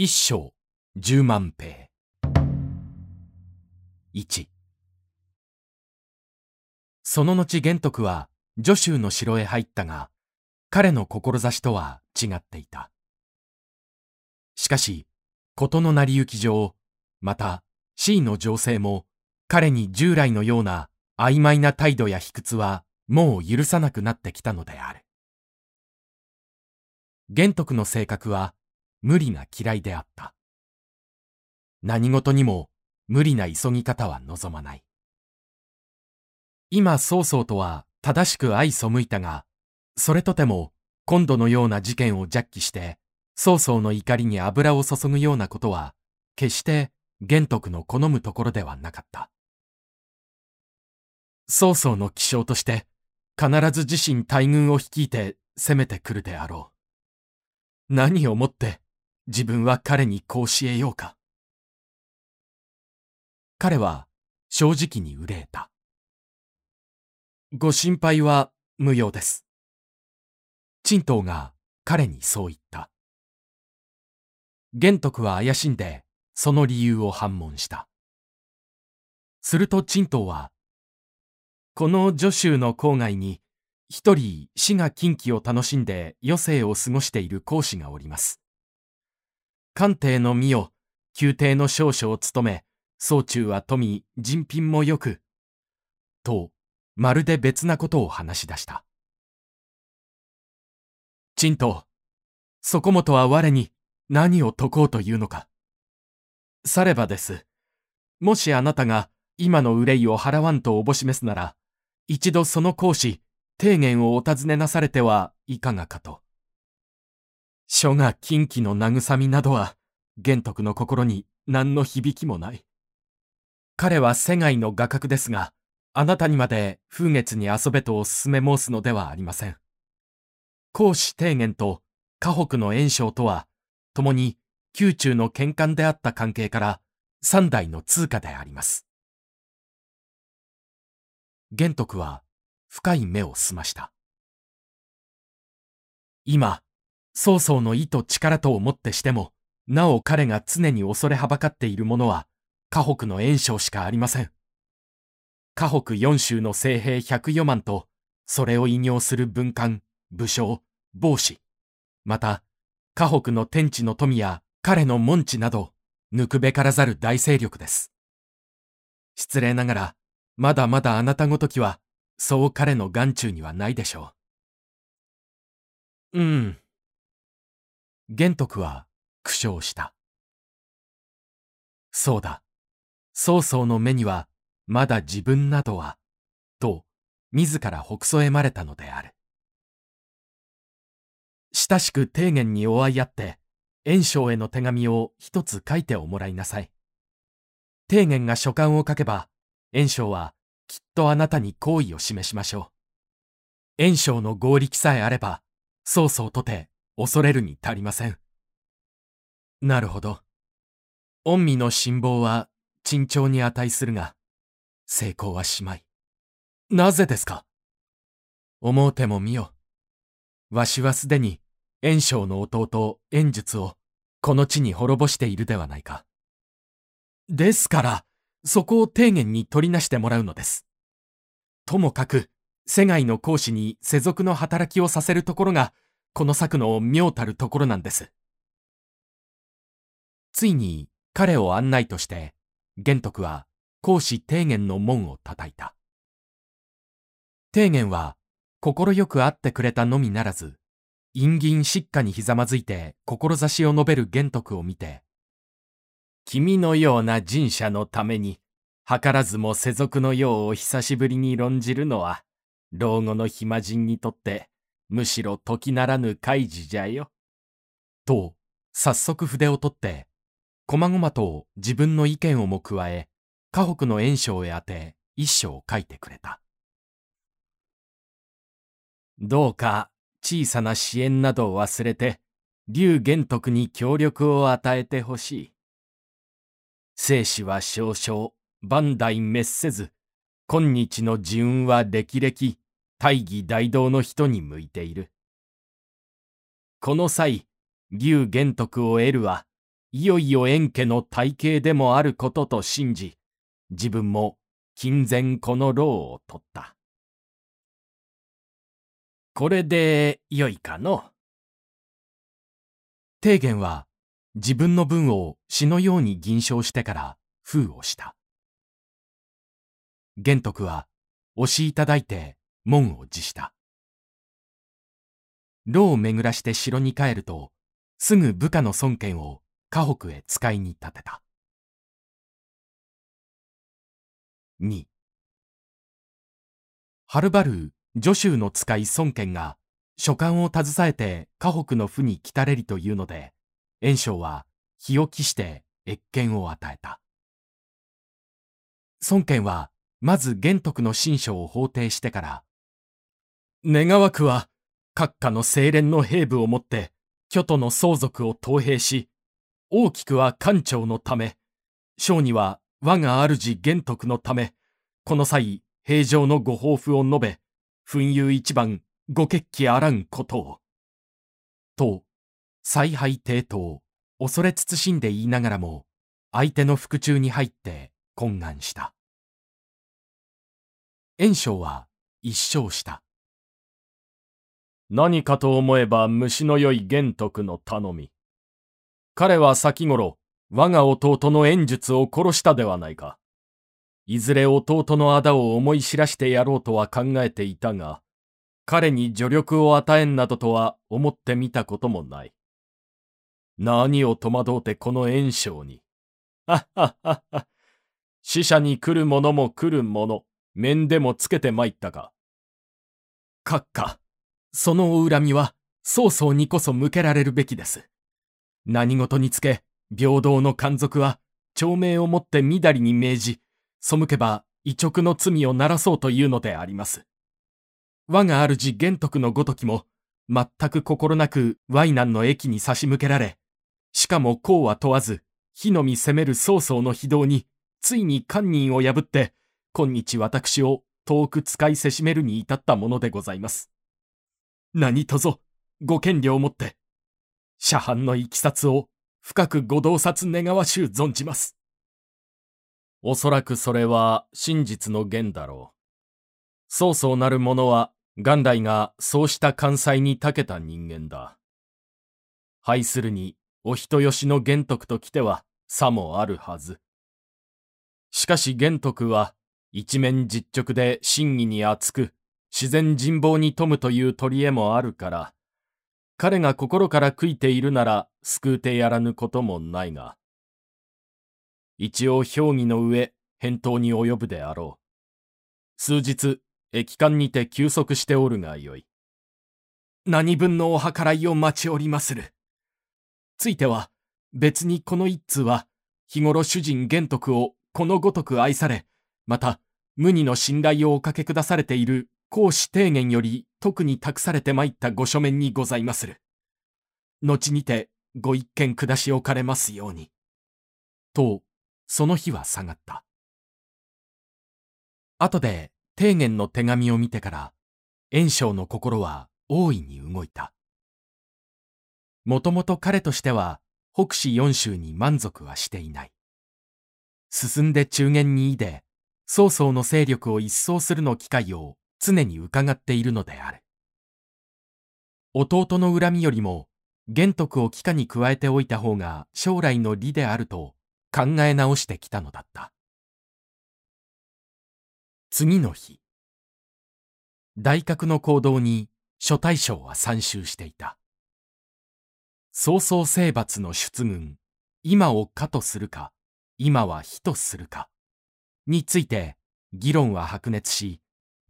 一章十万兵。一。その後玄徳は助州の城へ入ったが彼の志とは違っていた。しかし事の成り行き上また C の情勢も彼に従来のような曖昧な態度や卑屈はもう許さなくなってきたのである。玄徳の性格は無理が嫌いであった。何事にも無理な急ぎ方は望まない。今曹操とは正しく相背いたが、それとても今度のような事件をジャッキして曹操の怒りに油を注ぐようなことは決して玄徳の好むところではなかった。曹操の気象として必ず自身大軍を率いて攻めてくるであろう。何をもって自分は彼にこう教えようか。彼は正直に憂えた。ご心配は無用です。陳東が彼にそう言った。玄徳は怪しんでその理由を反問した。すると陳東は、この助州の郊外に一人死が近畿を楽しんで余生を過ごしている講師がおります。官邸の身を、宮廷の少々を務め、総中は富、人品もよく、と、まるで別なことを話し出した。陳と、そこもとは我に何を説こうというのか。さればです。もしあなたが今の憂いを払わんとおぼしめすなら、一度その講師、提言をお尋ねなされてはいかがかと。書が近畿の慰みなどは、玄徳の心に何の響きもない。彼は世界の画角ですが、あなたにまで風月に遊べとお勧め申すのではありません。孔子提言と河北の炎章とは、共に宮中の喧嘩であった関係から三代の通貨であります。玄徳は深い目を澄ました。今、曹操の意と力とをもってしても、なお彼が常に恐れはばかっているものは、河北の炎章しかありません。河北四州の精兵百余万と、それを引用する文官、武将、帽子、また、河北の天地の富や彼の門地など、抜くべからざる大勢力です。失礼ながら、まだまだあなたごときは、そう彼の眼中にはないでしょう。うん。玄徳は苦笑した。そうだ。曹操の目には、まだ自分などは、と、自らほくそえまれたのである。親しく丁元にお会いあって、炎章への手紙を一つ書いておもらいなさい。丁元が書簡を書けば、炎章はきっとあなたに好意を示しましょう。炎章の合力さえあれば、曹操とて恐れるに足りません。なるほど。御身の辛抱は珍重に値するが、成功はしまい。なぜですか？思うてもみよ。わしはすでに炎章の弟炎術をこの地に滅ぼしているではないか。ですから、そこを丁寧に取りなしてもらうのです。ともかく、世界の講師に世俗の働きをさせるところがこの策の妙たるところなんです。ついに彼を案内として、玄徳は講師提言の門を叩いた。提言は、快く会ってくれたのみならず、陰銀失火にひざまずいて志を述べる玄徳を見て、君のような人者のために、図らずも世俗のようを久しぶりに論じるのは、老後の暇人にとってむしろ時ならぬ開示じゃよ。と、早速筆を取って、こまごまと自分の意見をも加え、河北の炎章へ当て一章を書いてくれた。どうか小さな支援などを忘れて、劉玄徳に協力を与えてほしい。生死は少々、万代滅せず、今日の自運は歴々、大義大道の人に向いている。この際、劉玄徳を得るは、いよいよ円家の体系でもあることと信じ、自分も金前この労を取った。これでよいかの？提言は自分の分を詩のように吟唱してから封をした。玄徳は押しいただいて門を辞した。牢を巡らして城に帰ると、すぐ部下の孫権を河北へ使いに立てた。2はるばる助手の使い孫権が書簡を携えて河北の府に来たれりというので、袁紹は日を期して謁見を与えた。孫権はまず玄徳の新書を法廷してから、願わくは閣下の清廉の兵部をもって巨都の相続を投兵し、大きくは官庁のため、小には我が主玄徳のため、この際平常のご抱負を述べ、紛友一番ご決起あらんことを。と、采配抵当、恐れ慎んで言いながらも、相手の腹中に入って懇願した。袁紹は一生した。何かと思えば虫の良い玄徳の頼み。彼は先頃、我が弟の演術を殺したではないか。いずれ弟の仇を思い知らしてやろうとは考えていたが、彼に助力を与えんなどとは思ってみたこともない。何を戸惑うてこの炎章に。はっはっはっは。死者に来る者も来る者。面でもつけて参ったか。閣下、そのお恨みは、曹操にこそ向けられるべきです。何事につけ、平等の奸賊は、長命をもってみだりに命じ、背けば、異直の罪をならそうというのであります。我が主玄徳のごときも、全く心なく淮南の駅に差し向けられ、しかも功は問わず、火のみ攻める曹操の非道に、ついに堪忍を破って、今日私を遠く使いせしめるに至ったものでございます。何とぞ、ご権利をもって、社藩のいきさつを深くご洞察願わしゅう存じます。おそらくそれは真実の言だろう。そうそうなる者は元来がそうした関西に長けた人間だ。拝するにお人よしの玄徳と来ては差もあるはず。しかし玄徳は一面実直で真偽に厚く、自然人望に富むという取り柄もあるから、彼が心から悔いているなら救うてやらぬこともないが、一応評議の上、返答に及ぶであろう。数日、駅間にて休息しておるがよい。何分のお計らいを待ちおりまする。ついては、別にこの一通は、日頃主人玄徳をこのごとく愛され、また、無二の信頼をおかけくだされている公使提言より特に託されて参ったご書面にございまする。後にてご一見下しおかれますように。と、その日は下がった。後で提言の手紙を見てから、袁紹の心は大いに動いた。もともと彼としては北市四州に満足はしていない。進んで中原にいで、曹操の勢力を一掃するの機会を常に伺っているのである。弟の恨みよりも、玄徳を帰化に加えておいた方が将来の利であると考え直してきたのだった。次の日、大閣の行動に諸大将は参集していた。曹操征伐の出軍、今をかとするか、今は非とするか。について議論は白熱し、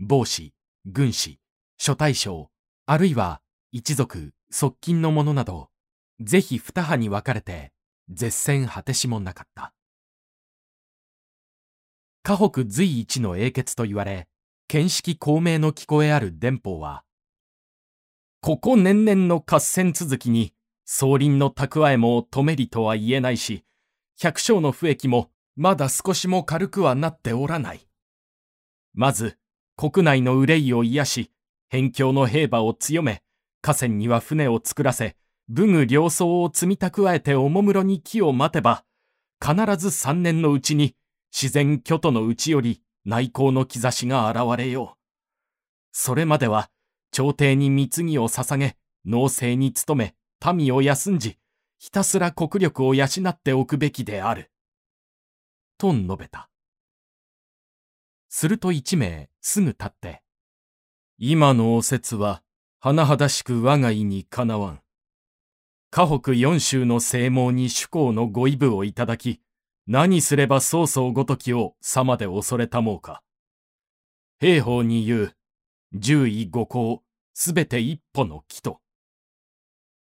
帽子、軍師、諸大将、あるいは一族、側近の者など、ぜひ二派に分かれて、絶戦果てしもなかった。河北随一の英傑と言われ、見識孔明の聞こえある電報は、ここ年々の合戦続きに、総林の蓄えも止めりとは言えないし、百姓の不益もまだ少しも軽くはなっておらない。まず、国内の憂いを癒し、辺境の兵馬を強め、河川には船を作らせ、武具良草を積み蓄えておもむろに木を待てば、必ず三年のうちに自然巨都のうちより内向の兆しが現れよう。それまでは朝廷に貢ぎを捧げ、農政に努め、民を休んじ、ひたすら国力を養っておくべきである。と述べた。すると一名すぐ立って、今のお説は、甚だしく我が意にかなわん。河北四州の聖網に主公のご異部をいただき、何すれば曹操ごときを様で恐れたもうか。兵法に言う、十位五行、すべて一歩の木と。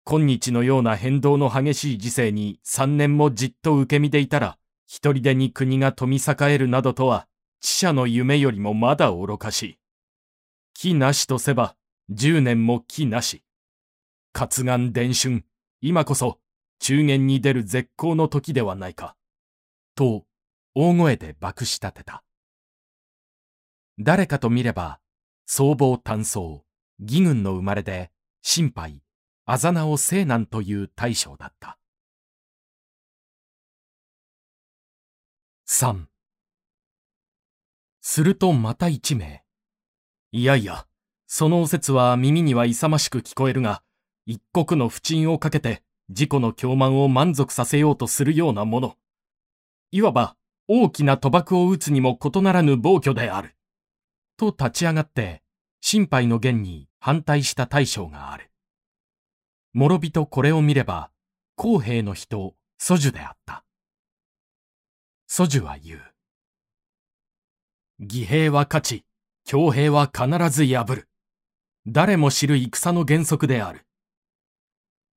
今日のような変動の激しい時世に三年もじっと受け身でいたら、一人でに国が富栄えるなどとは、知者の夢よりもまだ愚かしい。木なしとせば、十年も木なし。活眼伝春、今こそ、中元に出る絶好の時ではないか。と、大声で爆し立てた。誰かと見れば、僧帽単装、義軍の生まれで、心配、あざなを西南という大将だった。三。するとまた一名。いやいや、そのお説は耳には勇ましく聞こえるが、一国の不沈をかけて自己の狂慢を満足させようとするようなもの。いわば大きな賭博を打つにも異ならぬ暴挙である。と立ち上がって、心配の言に反対した大将がある。諸人これを見れば、公平の人、祖樹であった。祖樹は言う。義兵は勝ち、強兵は必ず破る。誰も知る戦の原則である。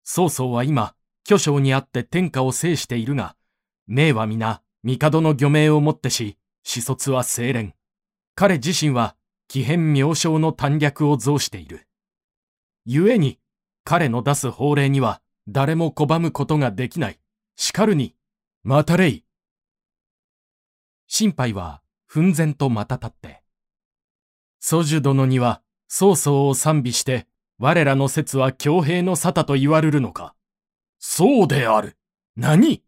曹操は今、巨匠にあって天下を制しているが、名は皆、帝の御名をもってし、始卒は清廉。彼自身は、奇変妙称の短略を増している。故に、彼の出す法令には、誰も拒むことができない。しかるに、またれい。心配は、奮然とまた立って、祖樹殿には、曹操を賛美して、我らの説は強兵の沙汰と言われるのか。そうである。何？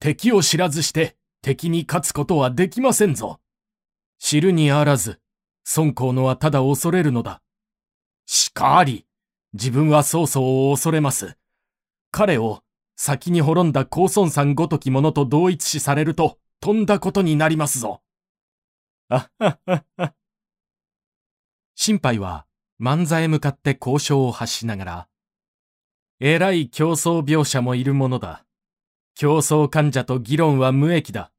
敵を知らずして敵に勝つことはできませんぞ。知るにあらず、孫公のはただ恐れるのだ。しかり、自分は曹操を恐れます。彼を先に滅んだ高孫さんごとき者と同一視されると、とんだことになりますぞ。心配は漫才へ向かって交渉を発しながら、偉い競争描写もいるものだ。競争患者と議論は無益だ。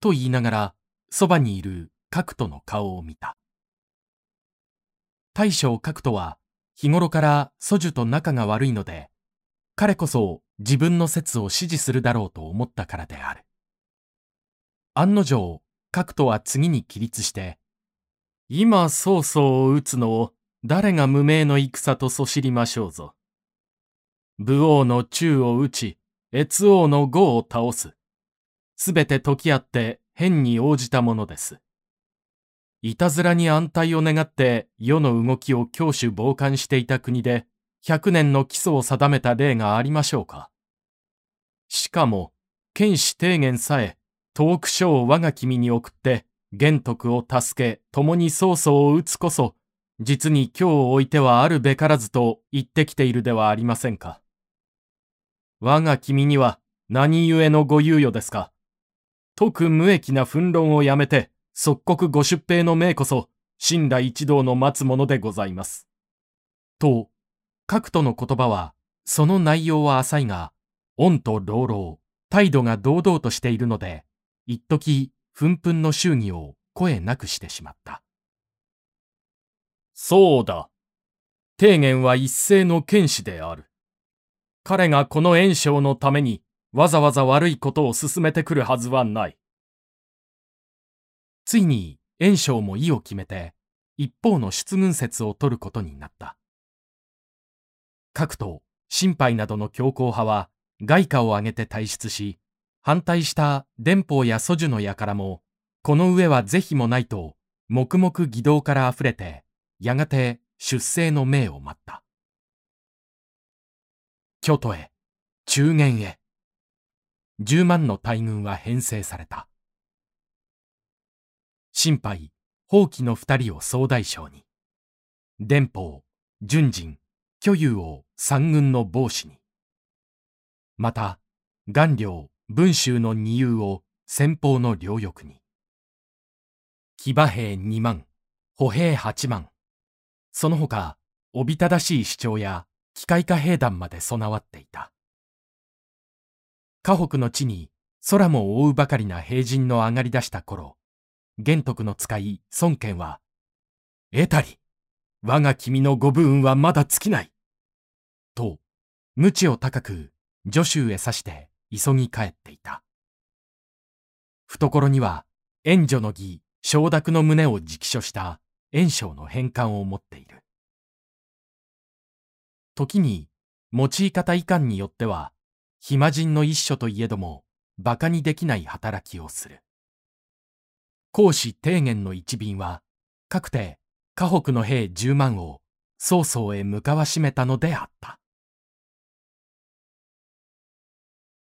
と言いながら、そばにいる角斗の顔を見た。大将角斗は、日頃から祖樹と仲が悪いので、彼こそ自分の説を支持するだろうと思ったからである。案の定、角斗は次に起立して、今曹操を撃つのを誰が無名の戦とそしりましょうぞ。武王の宙を撃ち、越王の呉を倒す。すべて時あって変に応じたものです。いたずらに安泰を願って世の動きを強守傍観していた国で、百年の基礎を定めた例がありましょうか。しかも、剣士提言さえ、遠く書を我が君に送って、玄徳を助け、共に曹操を討つこそ、実に今日を置いてはあるべからずと言ってきているではありませんか。我が君には何故のご猶予ですか。特無益な憤論をやめて、即刻ご出兵の命こそ、神羅一同の待つものでございます。と、各との言葉は、その内容は浅いが、恩と朗々、態度が堂々としているので、一時憤憤の祝儀を声なくしてしまった。そうだ。提言は一斉の剣士である。彼がこの炎章のためにわざわざ悪いことを進めてくるはずはない。ついに炎章も意を決めて一方の出軍説を取ることになった。各党、心配などの強硬派は外貨を挙げて退出し、反対した電報や祖樹の輩も、この上は是非もないと、黙々義道から溢れて、やがて出征の命を待った。京都へ、中原へ。十万の大軍は編成された。心配、放棄の二人を総大将に。伝法、順人、巨有を三軍の帽子に。また、顔料、文州の二遊を先方の両翼に。騎馬兵二万、歩兵八万。その他、おびただしい主張や機械化兵団まで備わっていた。河北の地に空も覆うばかりな兵陣の上がり出した頃、玄徳の使い孫権は、得たり、我が君のご武運はまだ尽きない。と、鞭を高く、助手へ刺して急ぎ帰っていた。懐には、援助の儀、承諾の旨を直書した袁紹の返還を持っている。時に、用い方遺憾によっては、暇人の一種といえども、馬鹿にできない働きをする。孔子提言の一便は、かくて、河北の兵十万を曹操へ向かわしめたのであった。